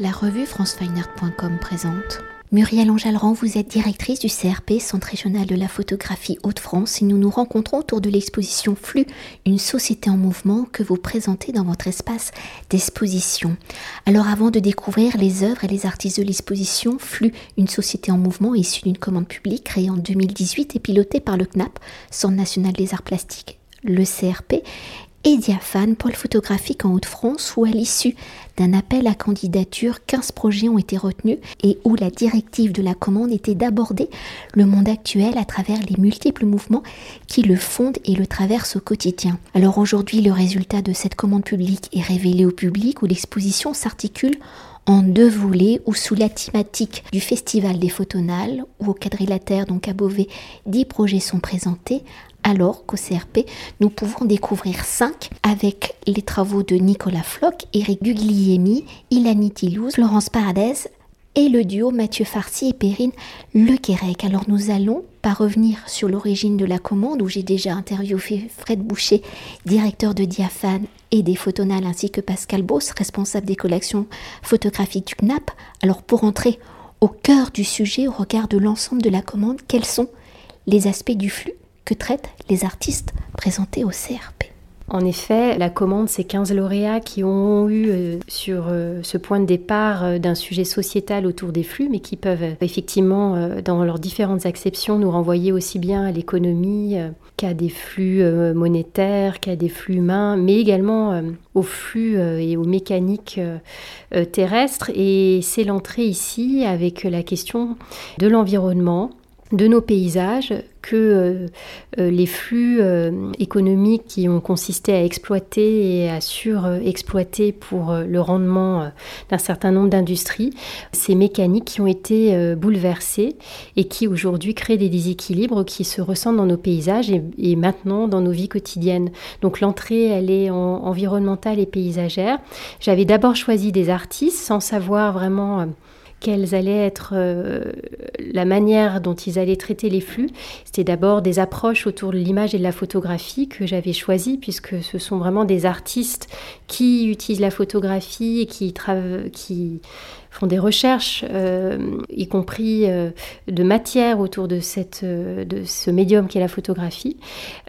La revue francefineart.com présente. Muriel Anjalran, vous êtes directrice du CRP, Centre régional de la photographie Hauts-de-France, et nous nous rencontrons autour de l'exposition Flux, une société en mouvement que vous présentez dans votre espace d'exposition. Alors avant de découvrir les œuvres et les artistes de l'exposition, Flux, une société en mouvement issue d'une commande publique créée en 2018 et pilotée par le CNAP, Centre national des arts plastiques, le CRP, et Diaphane, pôle photographique en Haute-France, où à l'issue d'un appel à candidature, 15 projets ont été retenus et où la directive de la commande était d'aborder le monde actuel à travers les multiples mouvements qui le fondent et le traversent au quotidien. Alors aujourd'hui, le résultat de cette commande publique est révélé au public où l'exposition s'articule en deux volets ou sous la thématique du Festival des Photonales, où au quadrilatère, donc à Beauvais, 10 projets sont présentés, alors qu'au CRP, nous pouvons découvrir 5 avec les travaux de Nicolas Floch, Eric Guglielmi, Ilani Tilouz, Florence Paradès et le duo Mathieu Farcy et Perrine Lequerec. Alors nous allons pas revenir sur l'origine de la commande où j'ai déjà interviewé Fred Boucher, directeur de Diaphane et des Photonales, ainsi que Pascal Boss, responsable des collections photographiques du CNAP. Alors pour entrer au cœur du sujet, au regard de l'ensemble de la commande, quels sont les aspects du flux que traitent les artistes présentés au CRP. En effet, la commande, c'est 15 lauréats qui ont eu euh, sur euh, ce point de départ euh, d'un sujet sociétal autour des flux, mais qui peuvent effectivement, dans leurs différentes acceptions, nous renvoyer aussi bien à l'économie qu'à des flux monétaires, qu'à des flux humains, mais également aux flux et aux mécaniques terrestres. Et c'est l'entrée ici avec la question de l'environnement, de nos paysages que euh, euh, les flux euh, économiques qui ont consisté à exploiter et à surexploiter pour le rendement d'un certain nombre d'industries, ces mécaniques qui ont été bouleversées et qui aujourd'hui créent des déséquilibres qui se ressentent dans nos paysages et, maintenant dans nos vies quotidiennes. Donc l'entrée, elle est environnementale et paysagère. J'avais d'abord choisi des artistes sans savoir vraiment quelles allaient être euh, la manière dont ils allaient traiter les flux. C'était d'abord des approches autour de l'image et de la photographie que j'avais choisies, puisque ce sont vraiment des artistes qui utilisent la photographie et qui, qui font des recherches, euh, y compris euh, de matière autour de, cette, de ce médium qu'est la photographie.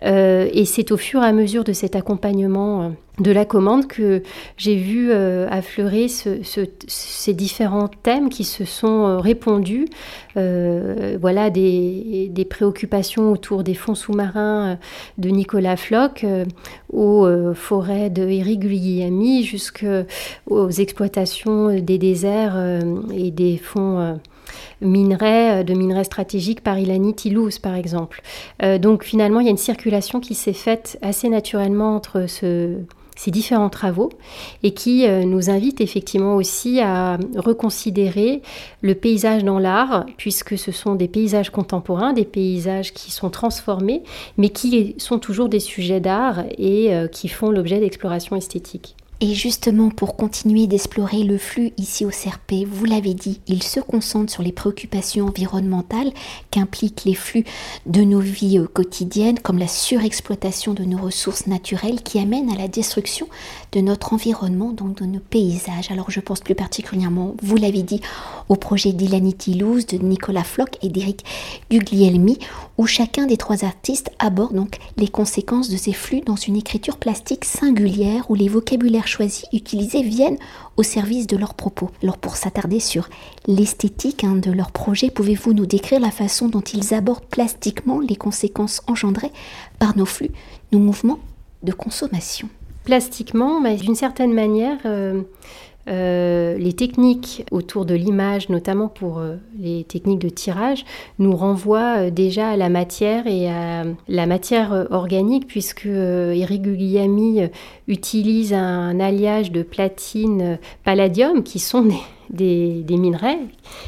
et c'est au fur et à mesure de cet accompagnement de la commande que j'ai vu euh, affleurer ces différents thèmes qui se sont euh, répondus. Euh, voilà des, préoccupations autour des fonds sous-marins de Nicolas Floch, aux forêts de Eric Guglielmi, jusqu'aux exploitations des déserts et des fonds minerais, de minerais stratégiques par Ilani Tilouz, par exemple. donc finalement, il y a une circulation qui s'est faite assez naturellement entre ce, ces différents travaux et qui euh, nous invitent effectivement aussi à reconsidérer le paysage dans l'art, puisque ce sont des paysages contemporains, des paysages qui sont transformés, mais qui sont toujours des sujets d'art et euh, qui font l'objet d'exploration esthétique. Et justement, pour continuer d'explorer le flux ici au CRP, vous l'avez dit, il se concentre sur les préoccupations environnementales qu'impliquent les flux de nos vies euh, quotidiennes, comme la surexploitation de nos ressources naturelles qui amènent à la destruction de notre environnement, donc de nos paysages. Alors je pense plus particulièrement, vous l'avez dit, au projet d'Ilani Tilouz, de Nicolas Floch et d'Éric Guglielmi, où chacun des trois artistes aborde donc les conséquences de ces flux dans une écriture plastique singulière où les vocabulaires choisis, utilisés, viennent au service de leurs propos. Alors pour s'attarder sur l'esthétique hein, de leur projet, pouvez-vous nous décrire la façon dont ils abordent plastiquement les conséquences engendrées par nos flux, nos mouvements de consommation? Plastiquement, d'une certaine manière, euh, euh, les techniques autour de l'image, notamment pour euh, les techniques de tirage, nous renvoient euh, déjà à la matière et à la matière organique, puisque Eric utilise un alliage de platine palladium, qui sont des, minerais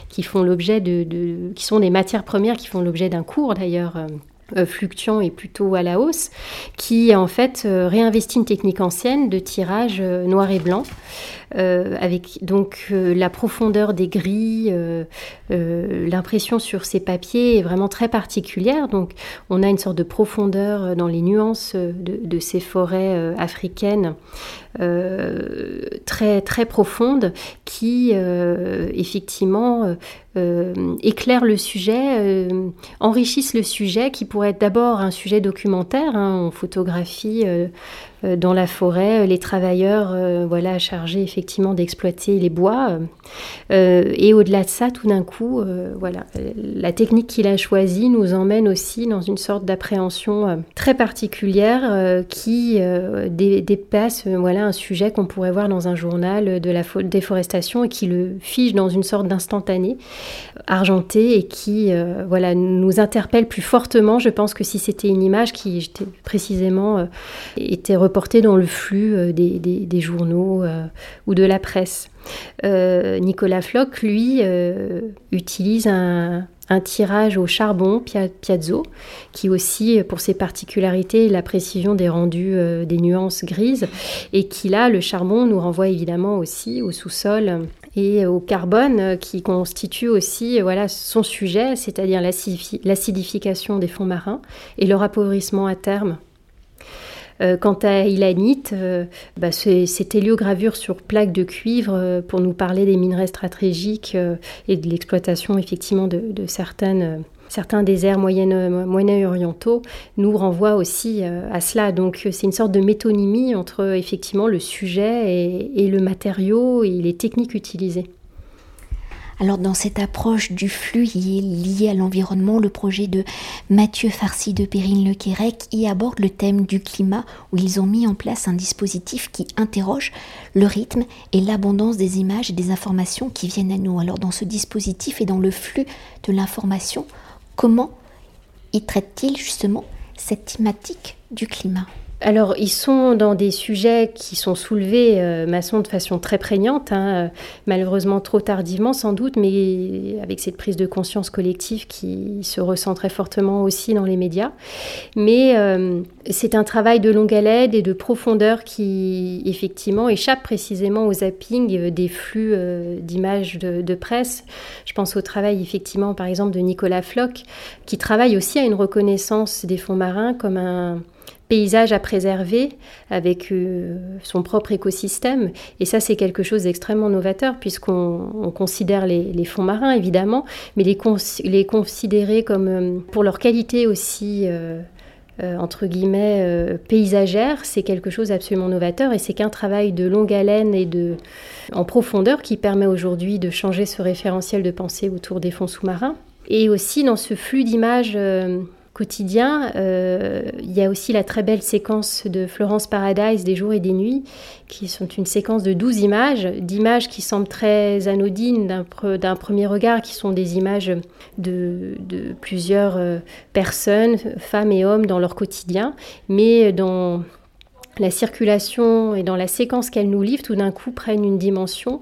qui font l'objet de, qui sont des matières premières qui font l'objet d'un cours d'ailleurs fluctuant et plutôt à la hausse, qui en fait euh, réinvestit une technique ancienne de tirage euh, noir et blanc, avec donc la profondeur des grilles, l'impression sur ces papiers est vraiment très particulière. Donc on a une sorte de profondeur dans les nuances de, ces forêts africaines très très profondes qui effectivement éclairent le sujet, enrichissent le sujet qui pourrait être d'abord un sujet documentaire. Hein, on photographie euh, dans la forêt, euh, les travailleurs euh, voilà, chargés effectivement d'exploiter les bois. et au-delà de ça, tout d'un coup, voilà, la technique qu'il a choisie nous emmène aussi dans une sorte d'appréhension très particulière qui dépasse voilà, un sujet qu'on pourrait voir dans un journal de la déforestation et qui le fige dans une sorte d'instantané argenté et qui voilà, nous interpelle plus fortement, je pense, que si c'était une image qui précisément était reporté dans le flux euh, des, journaux euh, ou de la presse. Euh, Nicolas Floch, lui, utilise un, tirage au charbon Piazzo, qui aussi, pour ses particularités, la précision des rendus des nuances grises, et qui là, le charbon nous renvoie évidemment aussi au sous-sol et au carbone, qui constitue aussi voilà, son sujet, c'est-à-dire l'acidification des fonds marins et leur appauvrissement à terme. Euh, quant à Ilanite, euh, bah, c'est héliogravure sur plaque de cuivre euh, pour nous parler des minerais stratégiques et de l'exploitation effectivement de, certains déserts moyen-orientaux nous renvoient aussi à cela. Donc c'est une sorte de métonymie entre effectivement le sujet et le matériau et les techniques utilisées. Alors dans cette approche du flux lié à l'environnement, le projet de Mathieu Farcy de Périne Le Quérec y aborde le thème du climat où ils ont mis en place un dispositif qui interroge le rythme et l'abondance des images et des informations qui viennent à nous. Alors dans ce dispositif et dans le flux de l'information, comment y traite-t-il justement cette thématique du climat? Alors, ils sont dans des sujets qui sont soulevés, euh, Masson, de façon très prégnante, hein, euh, malheureusement trop tardivement sans doute, mais avec cette prise de conscience collective qui se ressent très fortement aussi dans les médias. Mais euh, c'est un travail de longue haleine et de profondeur qui, effectivement, échappe précisément au zapping des flux d'images de, de, presse. Je pense au travail, effectivement, par exemple, de Nicolas Floch, qui travaille aussi à une reconnaissance des fonds marins comme un paysage à préserver avec euh, son propre écosystème. Et ça, c'est quelque chose d'extrêmement novateur puisqu'on considère les, fonds marins, évidemment, mais les, considérer comme, euh, pour leur qualité aussi, euh, entre guillemets, paysagère, c'est quelque chose d'absolument novateur et c'est qu'un travail de longue haleine et de, en profondeur qui permet aujourd'hui de changer ce référentiel de pensée autour des fonds sous-marins. Et aussi dans ce flux d'images quotidien. Euh, il y a aussi la très belle séquence de Florence Paradise des jours et des nuits, qui sont une séquence de 12 images, d'images qui semblent très anodines d'un premier regard, qui sont des images de, plusieurs euh, personnes, femmes et hommes, dans leur quotidien, mais dans la circulation et dans la séquence qu'elle nous livre, tout d'un coup prennent une dimension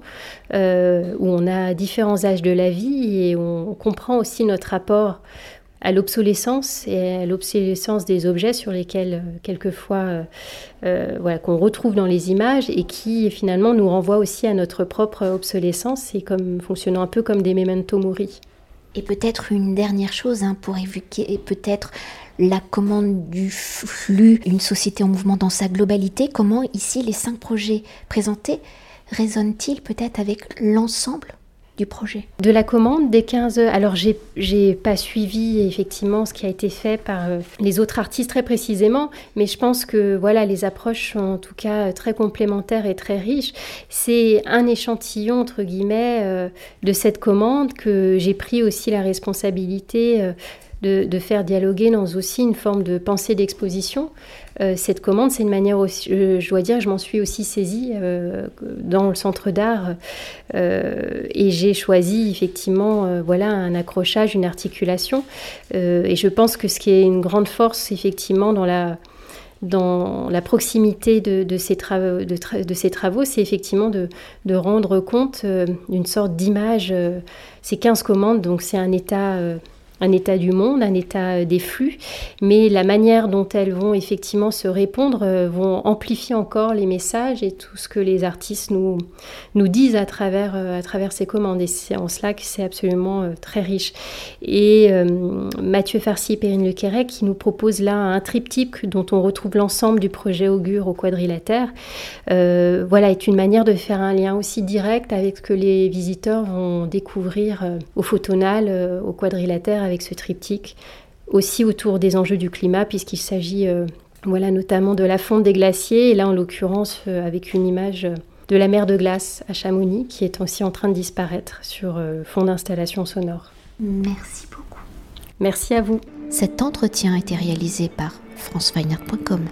euh, où on a différents âges de la vie et on comprend aussi notre rapport à l'obsolescence et à l'obsolescence des objets sur lesquels euh, quelquefois euh, euh, voilà, qu'on retrouve dans les images et qui finalement nous renvoie aussi à notre propre obsolescence et comme fonctionnant un peu comme des memento mori. Et peut-être une dernière chose hein, pour évoquer peut-être la commande du flux, une société en mouvement dans sa globalité, comment ici les cinq projets présentés résonnent-ils peut-être avec l'ensemble projet De la commande des 15... Alors, j'ai, pas suivi effectivement ce qui a été fait par euh, les autres artistes très précisément, mais je pense que voilà, les approches sont en tout cas très complémentaires et très riches. C'est un échantillon, entre guillemets, euh, de cette commande que j'ai pris aussi la responsabilité de, faire dialoguer dans aussi une forme de pensée d'exposition. Euh, cette commande, c'est une manière aussi, je, dois dire, je m'en suis aussi saisie euh, dans le centre d'art euh, et j'ai choisi effectivement voilà, un accrochage, une articulation. et je pense que ce qui est une grande force effectivement dans la, dans la proximité de, ces, travaux, de, ces travaux, c'est effectivement de, rendre compte d'une sorte d'image. c'est 15 commandes, donc c'est un état un état du monde, un état des flux, mais la manière dont elles vont effectivement se répondre vont amplifier encore les messages et tout ce que les artistes nous, nous disent à travers, à travers ces commandes. Et c'est en cela que c'est absolument très riche. Et Mathieu Farcy et Perrine Lequerec qui nous propose là un triptyque dont on retrouve l'ensemble du projet Augure au quadrilatère, voilà, est une manière de faire un lien aussi direct avec ce que les visiteurs vont découvrir euh, au photonal, euh, au quadrilatère avec ce triptyque, aussi autour des enjeux du climat puisqu'il s'agit euh, voilà, notamment de la fonte des glaciers et là en l'occurrence avec une image de la mer de glace à Chamonix qui est aussi en train de disparaître sur fond d'installation sonore. Merci beaucoup. Merci à vous. Cet entretien a été réalisé par franceweiner.com.